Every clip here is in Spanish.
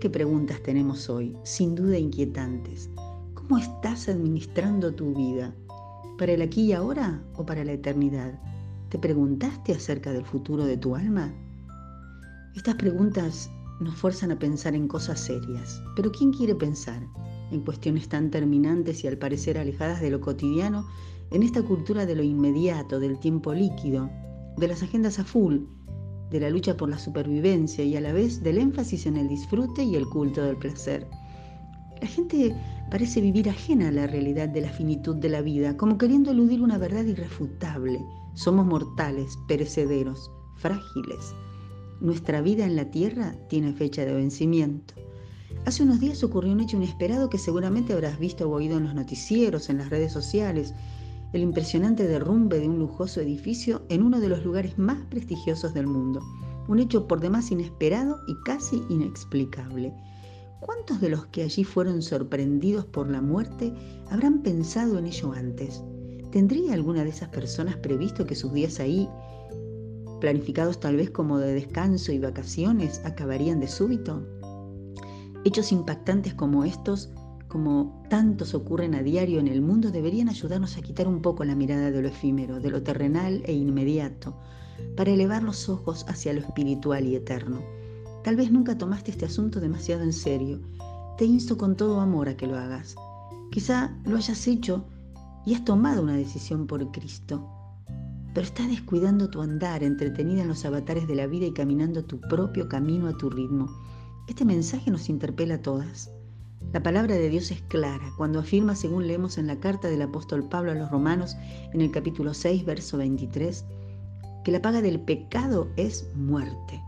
Qué preguntas tenemos hoy, sin duda inquietantes. ¿Cómo estás administrando tu vida? ¿Para el aquí y ahora o para la eternidad? ¿Te preguntaste acerca del futuro de tu alma? Estas preguntas nos fuerzan a pensar en cosas serias, pero ¿quién quiere pensar en cuestiones tan terminantes y al parecer alejadas de lo cotidiano en esta cultura de lo inmediato, del tiempo líquido, de las agendas a full, de la lucha por la supervivencia y a la vez del énfasis en el disfrute y el culto del placer. La gente parece vivir ajena a la realidad de la finitud de la vida, como queriendo eludir una verdad irrefutable. Somos mortales, perecederos, frágiles. Nuestra vida en la tierra tiene fecha de vencimiento. Hace unos días ocurrió un hecho inesperado que seguramente habrás visto o oído en los noticieros, en las redes sociales, el impresionante derrumbe de un lujoso edificio en uno de los lugares más prestigiosos del mundo. Un hecho por demás inesperado y casi inexplicable. ¿Cuántos de los que allí fueron sorprendidos por la muerte habrán pensado en ello antes? ¿Tendría alguna de esas personas previsto que sus días ahí, planificados tal vez como de descanso y vacaciones, acabarían de súbito? Hechos impactantes como estos como tantos ocurren a diario en el mundo, deberían ayudarnos a quitar un poco la mirada de lo efímero, de lo terrenal e inmediato, para elevar los ojos hacia lo espiritual y eterno. Tal vez nunca tomaste este asunto demasiado en serio. Te insto con todo amor a que lo hagas. Quizá lo hayas hecho y has tomado una decisión por Cristo, pero estás descuidando tu andar, entretenida en los avatares de la vida y caminando tu propio camino a tu ritmo. Este mensaje nos interpela a todas. La palabra de Dios es clara cuando afirma, según leemos en la carta del apóstol Pablo a los Romanos en el capítulo 6, verso 23, que la paga del pecado es muerte.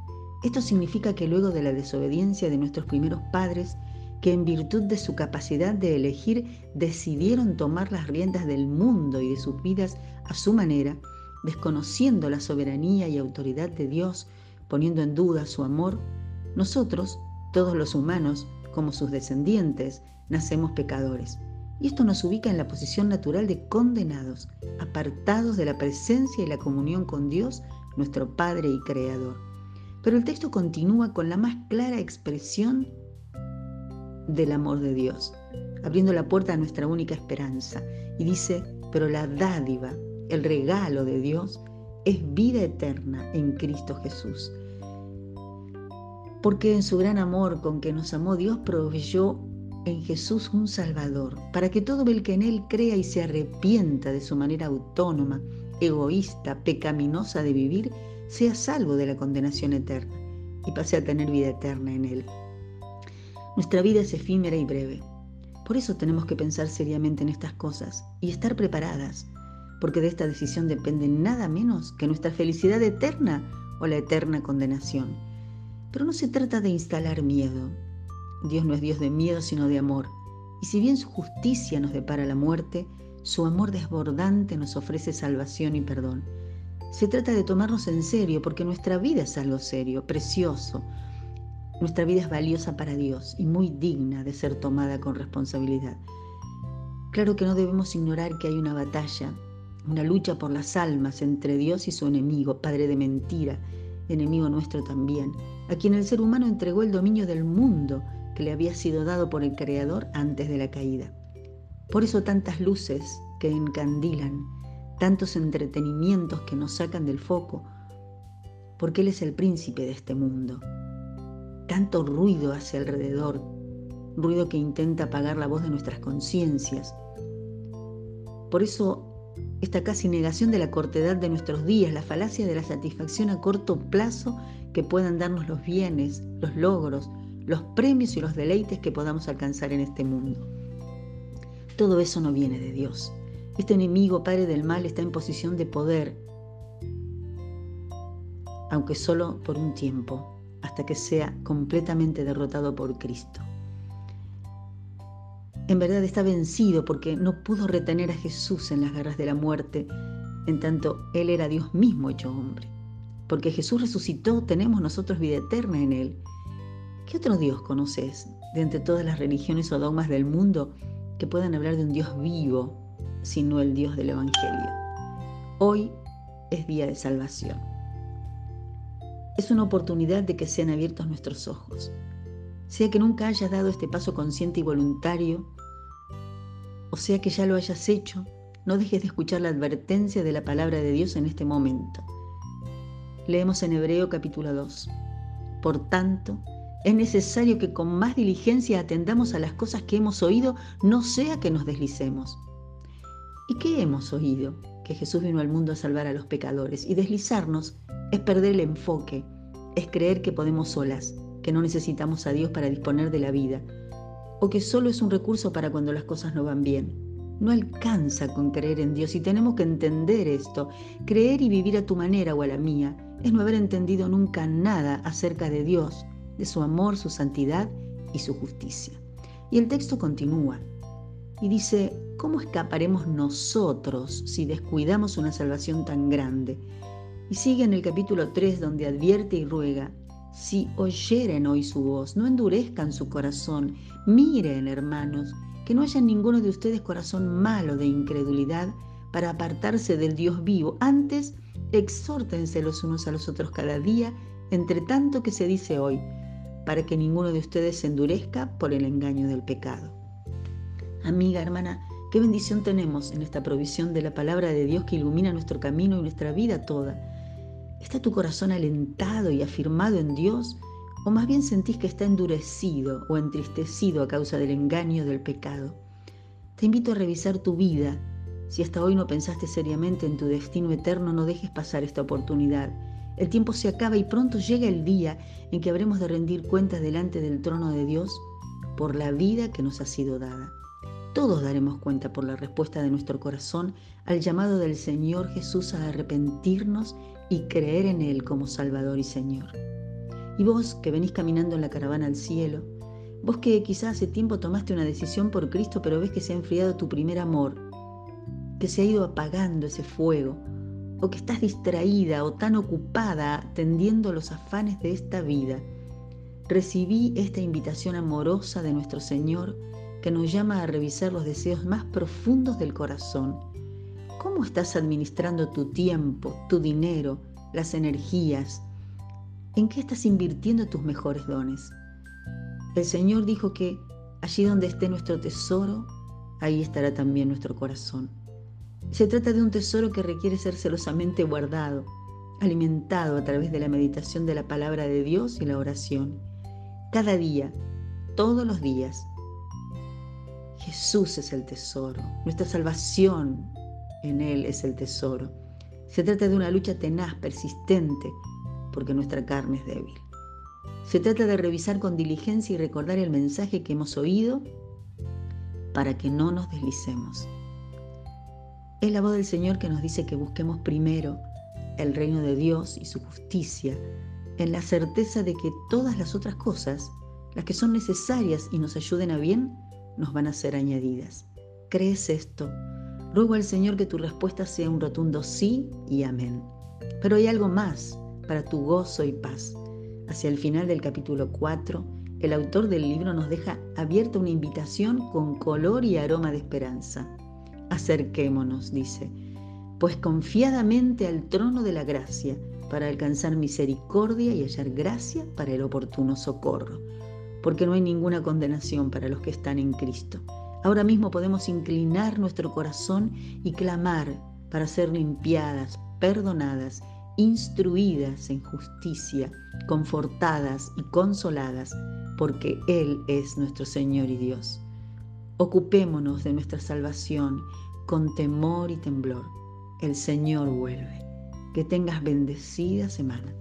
Esto significa que luego de la desobediencia de nuestros primeros padres, que en virtud de su capacidad de elegir decidieron tomar las riendas del mundo y de sus vidas a su manera, desconociendo la soberanía y autoridad de Dios, poniendo en duda su amor, nosotros, todos los humanos, como sus descendientes, nacemos pecadores. Y esto nos ubica en la posición natural de condenados, apartados de la presencia y la comunión con Dios, nuestro Padre y Creador. Pero el texto continúa con la más clara expresión del amor de Dios, abriendo la puerta a nuestra única esperanza. Y dice, pero la dádiva, el regalo de Dios, es vida eterna en Cristo Jesús porque en su gran amor con que nos amó Dios proveyó en Jesús un Salvador, para que todo el que en Él crea y se arrepienta de su manera autónoma, egoísta, pecaminosa de vivir, sea salvo de la condenación eterna y pase a tener vida eterna en Él. Nuestra vida es efímera y breve. Por eso tenemos que pensar seriamente en estas cosas y estar preparadas, porque de esta decisión depende nada menos que nuestra felicidad eterna o la eterna condenación. Pero no se trata de instalar miedo. Dios no es Dios de miedo, sino de amor. Y si bien su justicia nos depara la muerte, su amor desbordante nos ofrece salvación y perdón. Se trata de tomarnos en serio porque nuestra vida es algo serio, precioso. Nuestra vida es valiosa para Dios y muy digna de ser tomada con responsabilidad. Claro que no debemos ignorar que hay una batalla, una lucha por las almas entre Dios y su enemigo, padre de mentira, enemigo nuestro también, a quien el ser humano entregó el dominio del mundo que le había sido dado por el Creador antes de la caída. Por eso tantas luces que encandilan, tantos entretenimientos que nos sacan del foco, porque Él es el príncipe de este mundo. Tanto ruido hacia alrededor, ruido que intenta apagar la voz de nuestras conciencias. Por eso esta casi negación de la cortedad de nuestros días, la falacia de la satisfacción a corto plazo que puedan darnos los bienes, los logros, los premios y los deleites que podamos alcanzar en este mundo. Todo eso no viene de Dios. Este enemigo, padre del mal, está en posición de poder, aunque solo por un tiempo, hasta que sea completamente derrotado por Cristo en verdad está vencido porque no pudo retener a Jesús en las garras de la muerte, en tanto Él era Dios mismo hecho hombre. Porque Jesús resucitó, tenemos nosotros vida eterna en Él. ¿Qué otro Dios conoces de entre todas las religiones o dogmas del mundo que puedan hablar de un Dios vivo, sino el Dios del Evangelio? Hoy es día de salvación. Es una oportunidad de que sean abiertos nuestros ojos sea que nunca hayas dado este paso consciente y voluntario, o sea que ya lo hayas hecho, no dejes de escuchar la advertencia de la palabra de Dios en este momento. Leemos en Hebreo capítulo 2. Por tanto, es necesario que con más diligencia atendamos a las cosas que hemos oído, no sea que nos deslicemos. ¿Y qué hemos oído? Que Jesús vino al mundo a salvar a los pecadores. Y deslizarnos es perder el enfoque, es creer que podemos solas, que no necesitamos a Dios para disponer de la vida, o que solo es un recurso para cuando las cosas no van bien. No alcanza con creer en Dios y tenemos que entender esto. Creer y vivir a tu manera o a la mía es no haber entendido nunca nada acerca de Dios, de su amor, su santidad y su justicia. Y el texto continúa y dice, ¿cómo escaparemos nosotros si descuidamos una salvación tan grande? Y sigue en el capítulo 3 donde advierte y ruega, si oyeren hoy su voz, no endurezcan su corazón, miren hermanos, que no haya ninguno de ustedes corazón malo de incredulidad para apartarse del Dios vivo, antes exhórtense los unos a los otros cada día, entre tanto que se dice hoy, para que ninguno de ustedes se endurezca por el engaño del pecado. Amiga, hermana, qué bendición tenemos en esta provisión de la palabra de Dios que ilumina nuestro camino y nuestra vida toda. ¿Está tu corazón alentado y afirmado en Dios? ¿O más bien sentís que está endurecido o entristecido a causa del engaño del pecado? Te invito a revisar tu vida. Si hasta hoy no pensaste seriamente en tu destino eterno, no dejes pasar esta oportunidad. El tiempo se acaba y pronto llega el día en que habremos de rendir cuentas delante del trono de Dios por la vida que nos ha sido dada. Todos daremos cuenta por la respuesta de nuestro corazón al llamado del Señor Jesús a arrepentirnos y creer en Él como Salvador y Señor. Y vos que venís caminando en la caravana al cielo, vos que quizás hace tiempo tomaste una decisión por Cristo pero ves que se ha enfriado tu primer amor, que se ha ido apagando ese fuego, o que estás distraída o tan ocupada atendiendo los afanes de esta vida, recibí esta invitación amorosa de nuestro Señor que nos llama a revisar los deseos más profundos del corazón. ¿Cómo estás administrando tu tiempo, tu dinero, las energías? ¿En qué estás invirtiendo tus mejores dones? El Señor dijo que allí donde esté nuestro tesoro, ahí estará también nuestro corazón. Se trata de un tesoro que requiere ser celosamente guardado, alimentado a través de la meditación de la palabra de Dios y la oración. Cada día, todos los días, Jesús es el tesoro, nuestra salvación en Él es el tesoro. Se trata de una lucha tenaz, persistente, porque nuestra carne es débil. Se trata de revisar con diligencia y recordar el mensaje que hemos oído para que no nos deslicemos. Es la voz del Señor que nos dice que busquemos primero el reino de Dios y su justicia, en la certeza de que todas las otras cosas, las que son necesarias y nos ayuden a bien, nos van a ser añadidas. ¿Crees esto? Ruego al Señor que tu respuesta sea un rotundo sí y amén. Pero hay algo más para tu gozo y paz. Hacia el final del capítulo 4, el autor del libro nos deja abierta una invitación con color y aroma de esperanza. Acerquémonos, dice, pues confiadamente al trono de la gracia para alcanzar misericordia y hallar gracia para el oportuno socorro porque no hay ninguna condenación para los que están en Cristo. Ahora mismo podemos inclinar nuestro corazón y clamar para ser limpiadas, perdonadas, instruidas en justicia, confortadas y consoladas, porque Él es nuestro Señor y Dios. Ocupémonos de nuestra salvación con temor y temblor. El Señor vuelve. Que tengas bendecida semana.